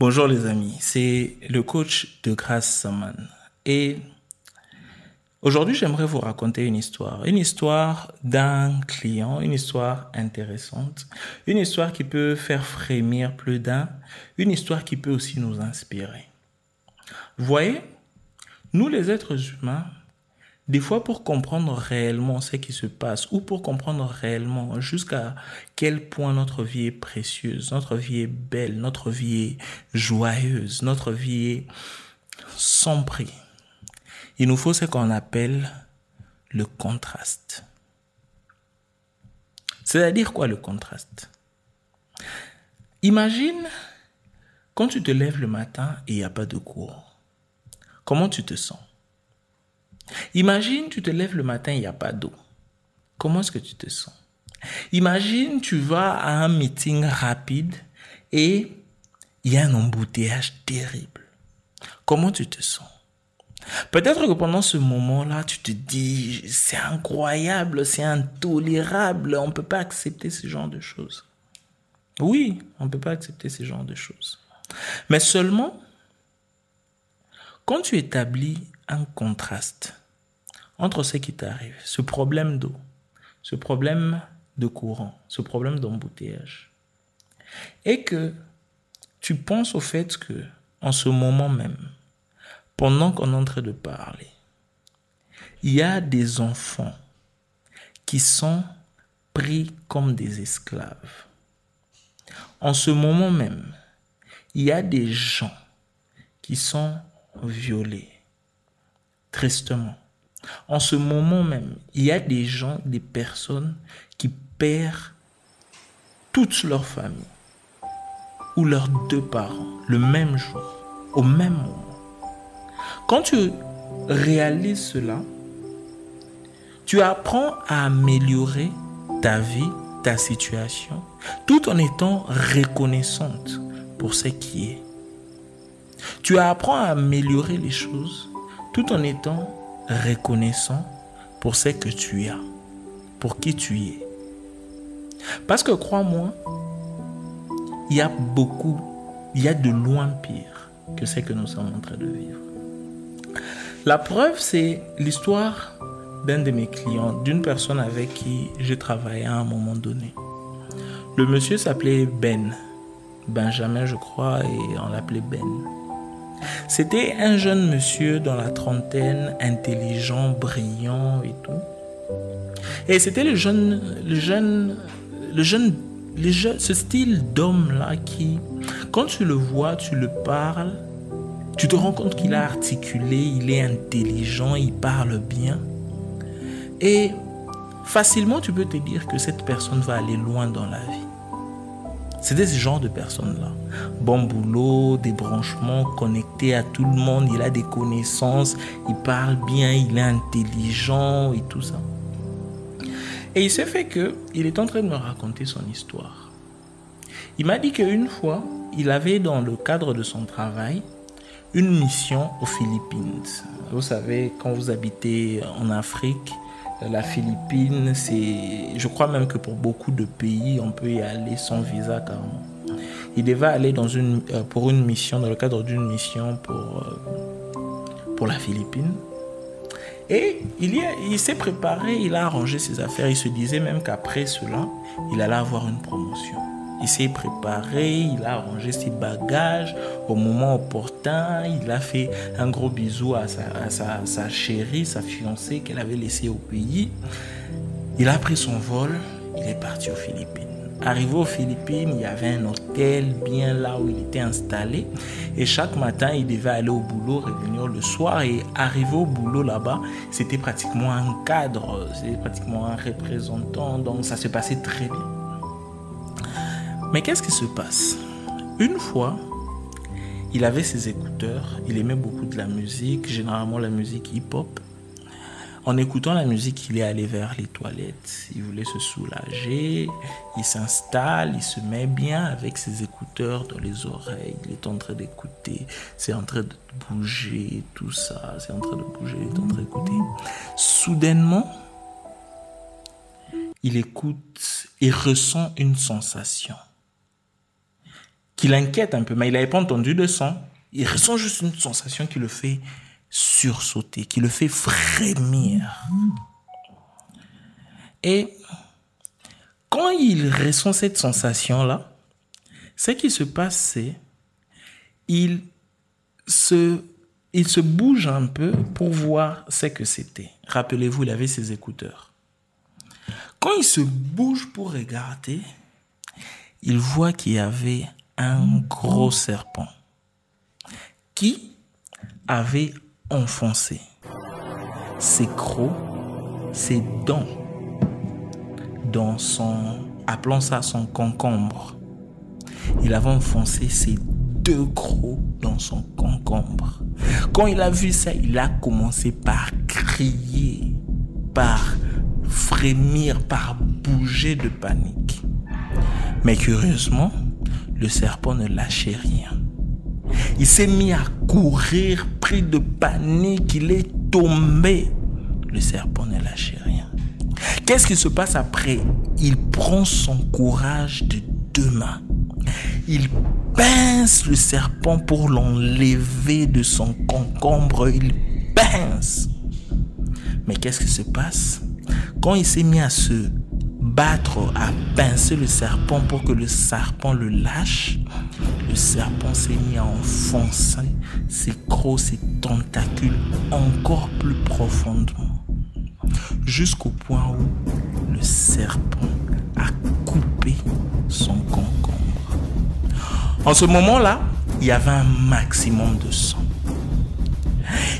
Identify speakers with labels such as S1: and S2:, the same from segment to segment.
S1: Bonjour les amis, c'est le coach de Grâce Saman. Et aujourd'hui, j'aimerais vous raconter une histoire. Une histoire d'un client, une histoire intéressante, une histoire qui peut faire frémir plus d'un, une histoire qui peut aussi nous inspirer. Vous voyez, nous les êtres humains, des fois, pour comprendre réellement ce qui se passe ou pour comprendre réellement jusqu'à quel point notre vie est précieuse, notre vie est belle, notre vie est joyeuse, notre vie est sans prix, il nous faut ce qu'on appelle le contraste. C'est-à-dire quoi le contraste? Imagine quand tu te lèves le matin et il n'y a pas de cours. Comment tu te sens? Imagine, tu te lèves le matin, il n'y a pas d'eau. Comment est-ce que tu te sens? Imagine, tu vas à un meeting rapide et il y a un embouteillage terrible. Comment tu te sens? Peut-être que pendant ce moment-là, tu te dis, c'est incroyable, c'est intolérable, on ne peut pas accepter ce genre de choses. Oui, on ne peut pas accepter ce genre de choses. Mais seulement, quand tu établis un contraste entre ce qui t'arrive, ce problème d'eau, ce problème de courant, ce problème d'embouteillage, et que tu penses au fait que, en ce moment même, pendant qu'on est en train de parler, il y a des enfants qui sont pris comme des esclaves. En ce moment même, il y a des gens qui sont violés, tristement. En ce moment même, il y a des gens, des personnes qui perdent toute leur famille ou leurs deux parents le même jour, au même moment. Quand tu réalises cela, tu apprends à améliorer ta vie, ta situation, tout en étant reconnaissante pour ce qui est. Tu apprends à améliorer les choses tout en étant reconnaissant pour ce que tu as, pour qui tu es. Parce que crois-moi, il y a beaucoup, il y a de loin pire que ce que nous sommes en train de vivre. La preuve, c'est l'histoire d'un de mes clients, d'une personne avec qui j'ai travaillé à un moment donné. Le monsieur s'appelait Ben, Benjamin je crois, et on l'appelait Ben. C'était un jeune monsieur dans la trentaine, intelligent, brillant et tout. Et c'était le jeune, le jeune, le jeune, ce style d'homme-là qui, quand tu le vois, tu le parles, tu te rends compte qu'il a articulé, il est intelligent, il parle bien. Et facilement, tu peux te dire que cette personne va aller loin dans la vie. C'était ce genre de personnes-là. Bon boulot, des branchements, connecté à tout le monde, il a des connaissances, il parle bien, il est intelligent et tout ça. Et il s'est fait que il est en train de me raconter son histoire. Il m'a dit qu'une fois, il avait dans le cadre de son travail une mission aux Philippines. Vous savez, quand vous habitez en Afrique, la Philippine, c'est, je crois même que pour beaucoup de pays, on peut y aller sans visa carrément. Il devait aller dans euh, pour une mission, dans le cadre d'une mission pour, euh, pour la Philippine. Et il, il s'est préparé, il a arrangé ses affaires. Il se disait même qu'après cela, il allait avoir une promotion. Il s'est préparé, il a arrangé ses bagages au moment opportun. Il a fait un gros bisou à sa, sa chérie, sa fiancée qu'elle avait laissée au pays. Il a pris son vol, il est parti aux Philippines. Arrivé aux Philippines, il y avait un hôtel bien là où il était installé. Et chaque matin, il devait aller au boulot, revenir le soir. Et arrivé au boulot là-bas, c'était pratiquement un cadre, c'était pratiquement un représentant. Donc ça se passait très bien. Mais qu'est-ce qui se passe? Une fois, il avait ses écouteurs, il aimait beaucoup de la musique, généralement la musique hip-hop. En écoutant la musique, il est allé vers les toilettes. Il voulait se soulager. Il s'installe, il se met bien avec ses écouteurs dans les oreilles. Il est en train d'écouter. C'est en train de bouger, tout ça. C'est en train de bouger, il est en train d'écouter. Soudainement, il écoute et ressent une sensation qui l'inquiète un peu, mais il n'avait pas entendu de son. Il ressent juste une sensation qui le fait sursauter, qui le fait frémir. Et quand il ressent cette sensation-là, ce qui se passe, c'est il se, il se bouge un peu pour voir ce que c'était. Rappelez-vous, il avait ses écouteurs. Quand il se bouge pour regarder, il voit qu'il y avait un gros serpent qui avait enfoncé ses crocs, ses dents dans son, appelons ça son concombre. Il avait enfoncé ses deux crocs dans son concombre. Quand il a vu ça, il a commencé par crier, par frémir, par bouger de panique. Mais curieusement, le serpent ne lâchait rien. Il s'est mis à courir, pris de panique, il est tombé. Le serpent ne lâchait rien. Qu'est-ce qui se passe après? Il prend son courage de deux mains. Il pince le serpent pour l'enlever de son concombre. Il pince. Mais qu'est-ce qui se passe? Quand il s'est mis à se battre, à pincer le serpent pour que le serpent le lâche, le serpent s'est mis à enfoncer ses crocs, ses tentacules encore plus profondément. Jusqu'au point où le serpent a coupé son concombre. En ce moment-là, il y avait un maximum de sang.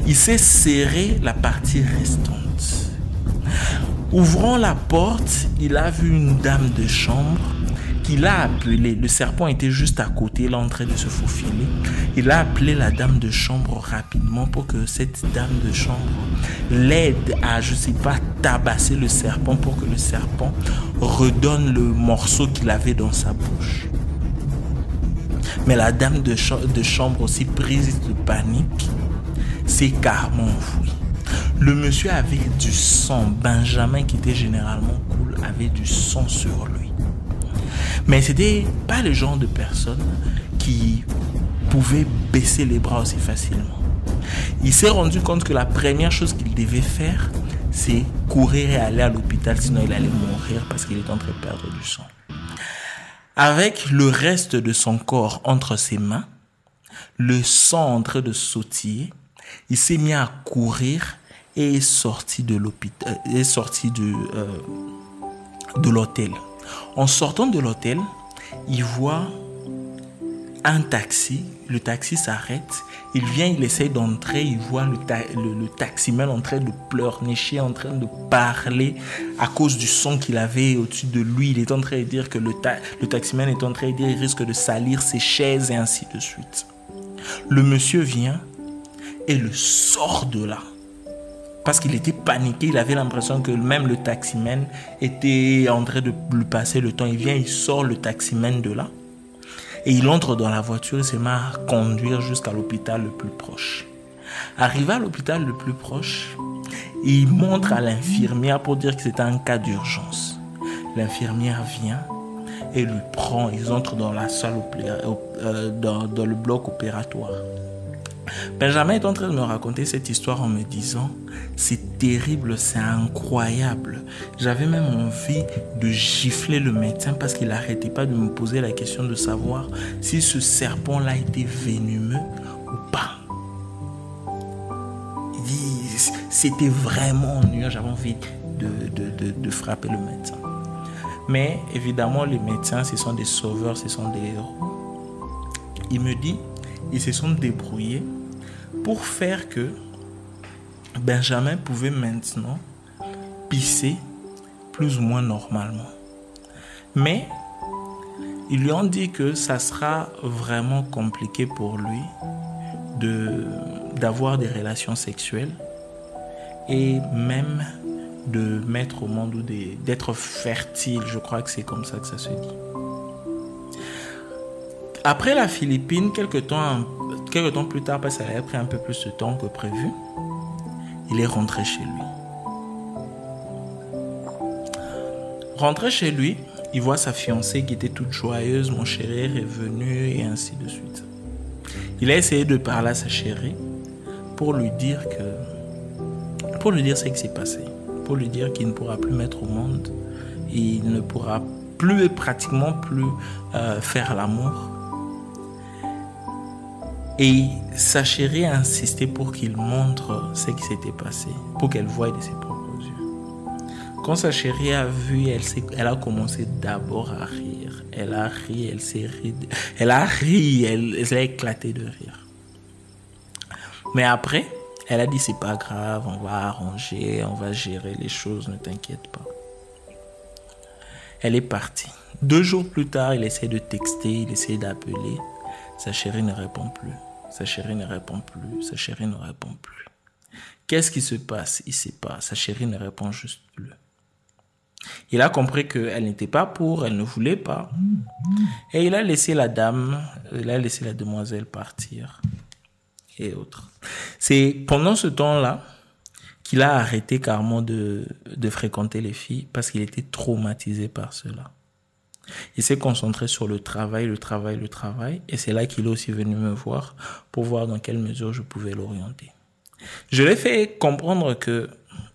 S1: Il s'est serré la partie restante. Ouvrant la porte, il a vu une dame de chambre qu'il a appelée. Le serpent était juste à côté, il est en train de se faufiler. Il a appelé la dame de chambre rapidement pour que cette dame de chambre l'aide à, je sais pas, tabasser le serpent pour que le serpent redonne le morceau qu'il avait dans sa bouche. Mais la dame de, de chambre aussi prise de panique s'est carrément enfouie. Le monsieur avait du sang. Benjamin, qui était généralement cool, avait du sang sur lui. Mais c'était pas le genre de personne qui pouvait baisser les bras aussi facilement. Il s'est rendu compte que la première chose qu'il devait faire, c'est courir et aller à l'hôpital, sinon il allait mourir parce qu'il était en train de perdre du sang. Avec le reste de son corps entre ses mains, le sang en train de sautiller, il s'est mis à courir est sorti de, euh, de l'hôtel. En sortant de l'hôtel, il voit un taxi. Le taxi s'arrête. Il vient, il essaye d'entrer. Il voit le, le, taximan en train de pleurnicher, en train de parler à cause du son qu'il avait au-dessus de lui. Il est en train de dire que le, le taximan est en train de dire qu'il risque de salir ses chaises et ainsi de suite. Le monsieur vient et le sort de là parce qu'il était paniqué, il avait l'impression que même le taximan était en train de lui passer le temps. Il vient, il sort le taximan de là et il entre dans la voiture et se met à conduire jusqu'à l'hôpital le plus proche. Arrivé à l'hôpital le plus proche, il montre à l'infirmière pour dire que c'est un cas d'urgence. L'infirmière vient et lui prend, ils entrent dans la salle, euh, dans le bloc opératoire. Benjamin est en train de me raconter cette histoire en me disant, c'est terrible, c'est incroyable. J'avais même envie de gifler le médecin parce qu'il n'arrêtait pas de me poser la question de savoir si ce serpent-là était venimeux ou pas. C'était vraiment ennuyeux, j'avais envie de, de frapper le médecin. Mais évidemment, les médecins, ce sont des sauveurs, ce sont des héros. Il me dit, ils se sont débrouillés pour faire que Benjamin pouvait maintenant pisser plus ou moins normalement. Mais ils lui ont dit que ça sera vraiment compliqué pour lui de d'avoir des relations sexuelles et même de mettre au monde ou d'être fertile. Je crois que c'est comme ça que ça se dit. Après la Philippine, quelques temps, quelques temps plus tard, parce que ça avait pris un peu plus de temps que prévu, il est rentré chez lui. Rentré chez lui, il voit sa fiancée qui était toute joyeuse, mon chéri est revenu et ainsi de suite. Il a essayé de parler à sa chérie pour lui dire que, pour lui dire ce qui s'est passé, pour lui dire qu'il ne pourra plus mettre au monde, il ne pourra plus pratiquement plus euh, faire l'amour. Et sa chérie a insisté pour qu'il montre ce qui s'était passé, pour qu'elle voie de ses propres yeux. Quand sa chérie a vu, elle, a commencé d'abord à rire. Elle a ri, elle s'est ri, elle a ri, elle a éclaté de rire. Mais après, elle a dit c'est pas grave, on va arranger, on va gérer les choses, ne t'inquiète pas. Elle est partie. Deux jours plus tard, il essaie de texter, il essaie d'appeler. Sa chérie ne répond plus. Sa chérie ne répond plus. Sa chérie ne répond plus. Qu'est-ce qui se passe? Il ne sait pas. Sa chérie ne répond juste plus. Il a compris qu'elle n'était pas pour, elle ne voulait pas. Et il a laissé la dame, il a laissé la demoiselle partir. Et autres. C'est pendant ce temps-là qu'il a arrêté carrément de, de fréquenter les filles parce qu'il était traumatisé par cela. Il s'est concentré sur le travail, le travail, le travail. Et c'est là qu'il est aussi venu me voir pour voir dans quelle mesure je pouvais l'orienter. Je l'ai fait comprendre que,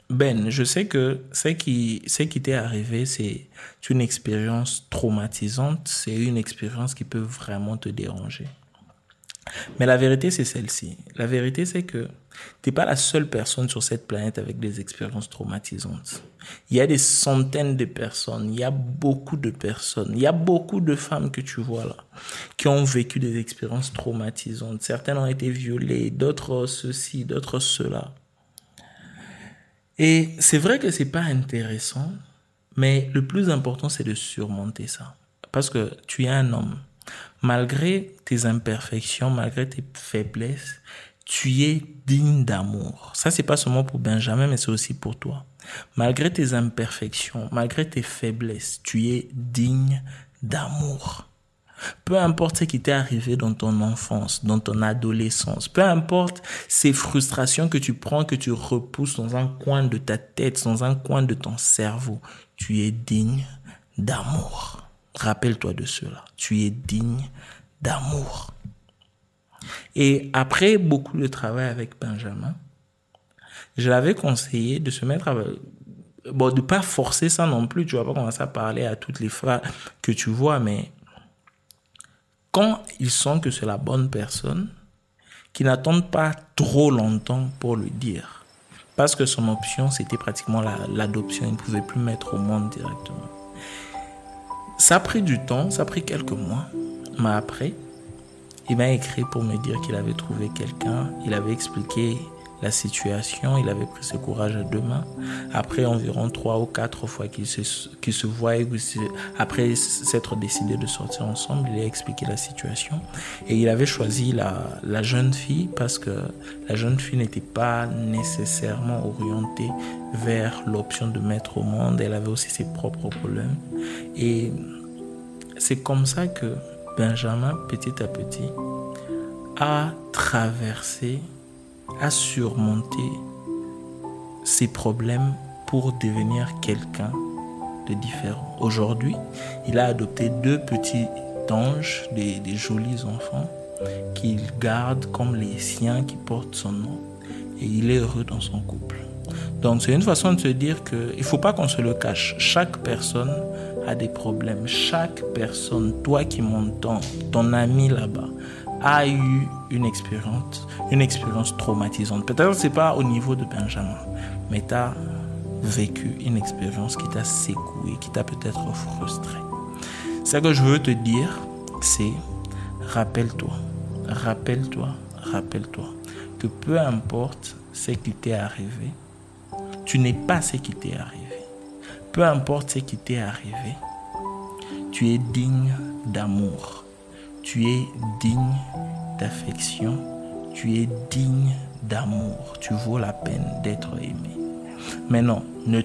S1: Ben, je sais que ce qui, ce qui t'est arrivé, c'est une expérience traumatisante. C'est une expérience qui peut vraiment te déranger. Mais la vérité, c'est celle-ci. La vérité, c'est que tu n'es pas la seule personne sur cette planète avec des expériences traumatisantes. Il y a des centaines de personnes, il y a beaucoup de personnes, il y a beaucoup de femmes que tu vois là, qui ont vécu des expériences traumatisantes. Certaines ont été violées, d'autres ceci, d'autres cela. Et c'est vrai que c'est pas intéressant, mais le plus important, c'est de surmonter ça. Parce que tu es un homme malgré tes imperfections, malgré tes faiblesses, tu es digne d'amour. Ça, c'est pas seulement pour Benjamin, mais c'est aussi pour toi. Malgré tes imperfections, malgré tes faiblesses, tu es digne d'amour. Peu importe ce qui t'est arrivé dans ton enfance, dans ton adolescence, peu importe ces frustrations que tu prends, que tu repousses dans un coin de ta tête, dans un coin de ton cerveau, tu es digne d'amour. Rappelle-toi de cela. Tu es digne d'amour. Et après beaucoup de travail avec Benjamin, je l'avais conseillé de se mettre à... Bon, de pas forcer ça non plus. Tu vas pas commencer à parler à toutes les femmes que tu vois, mais quand ils sentent que c'est la bonne personne, qu'ils n'attendent pas trop longtemps pour lui dire. Parce que son option, c'était pratiquement l'adoption. il ne pouvait plus mettre au monde directement. Ça a pris du temps, ça a pris quelques mois. Mais après, il m'a écrit pour me dire qu'il avait trouvé quelqu'un. Il avait expliqué la situation. Il avait pris ce courage à deux mains. Après environ trois ou quatre fois qu'ils se, qu'ils se voient, après s'être décidé de sortir ensemble, il a expliqué la situation. Et il avait choisi la, la jeune fille parce que la jeune fille n'était pas nécessairement orientée vers l'option de mettre au monde. Elle avait aussi ses propres problèmes. Et c'est comme ça que Benjamin, petit à petit, a traversé à surmonter ses problèmes pour devenir quelqu'un de différent. Aujourd'hui, il a adopté deux petits anges, des, jolis enfants, qu'il garde comme les siens qui portent son nom. Et il est heureux dans son couple. Donc c'est une façon de se dire qu'il ne faut pas qu'on se le cache. Chaque personne a des problèmes. Chaque personne, toi qui m'entends, ton ami là-bas, a eu une expérience, une expérience traumatisante. Peut-être que ce n'est pas au niveau de Benjamin, mais tu as vécu une expérience qui t'a secoué, qui t'a peut-être frustré. Ce que je veux te dire, c'est rappelle-toi, rappelle-toi, rappelle-toi que peu importe ce qui t'est arrivé, tu n'es pas ce qui t'est arrivé. Peu importe ce qui t'est arrivé, tu es digne d'amour tu es digne d'affection, tu es digne d'amour, tu vaux la peine d'être aimé. Mais non, ne,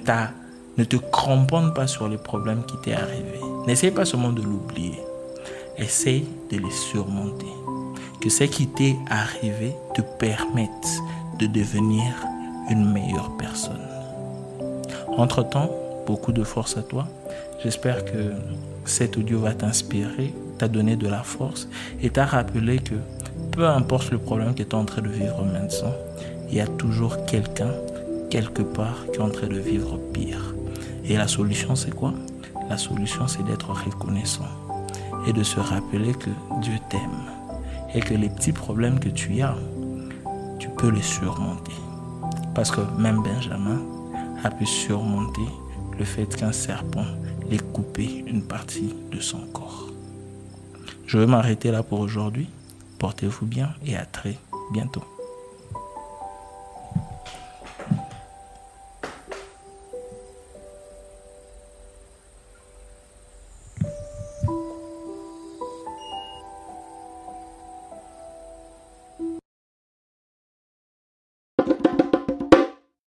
S1: ne te cramponne pas sur les problèmes qui t'est arrivé. N'essaye pas seulement de l'oublier. Essaye de les surmonter. Que ce qui t'est arrivé te permette de devenir une meilleure personne. Entre-temps, beaucoup de force à toi. J'espère que cet audio va t'inspirer, t'a donné de la force et t'a rappelé que peu importe le problème que tu es en train de vivre maintenant, il y a toujours quelqu'un, quelque part, qui est en train de vivre pire. Et la solution, c'est quoi? La solution, c'est d'être reconnaissant et de se rappeler que Dieu t'aime et que les petits problèmes que tu as, tu peux les surmonter. Parce que même Benjamin a pu surmonter le fait qu'un serpent l'ait coupé une partie de son corps. Je vais m'arrêter là pour aujourd'hui. Portez-vous bien et à très bientôt.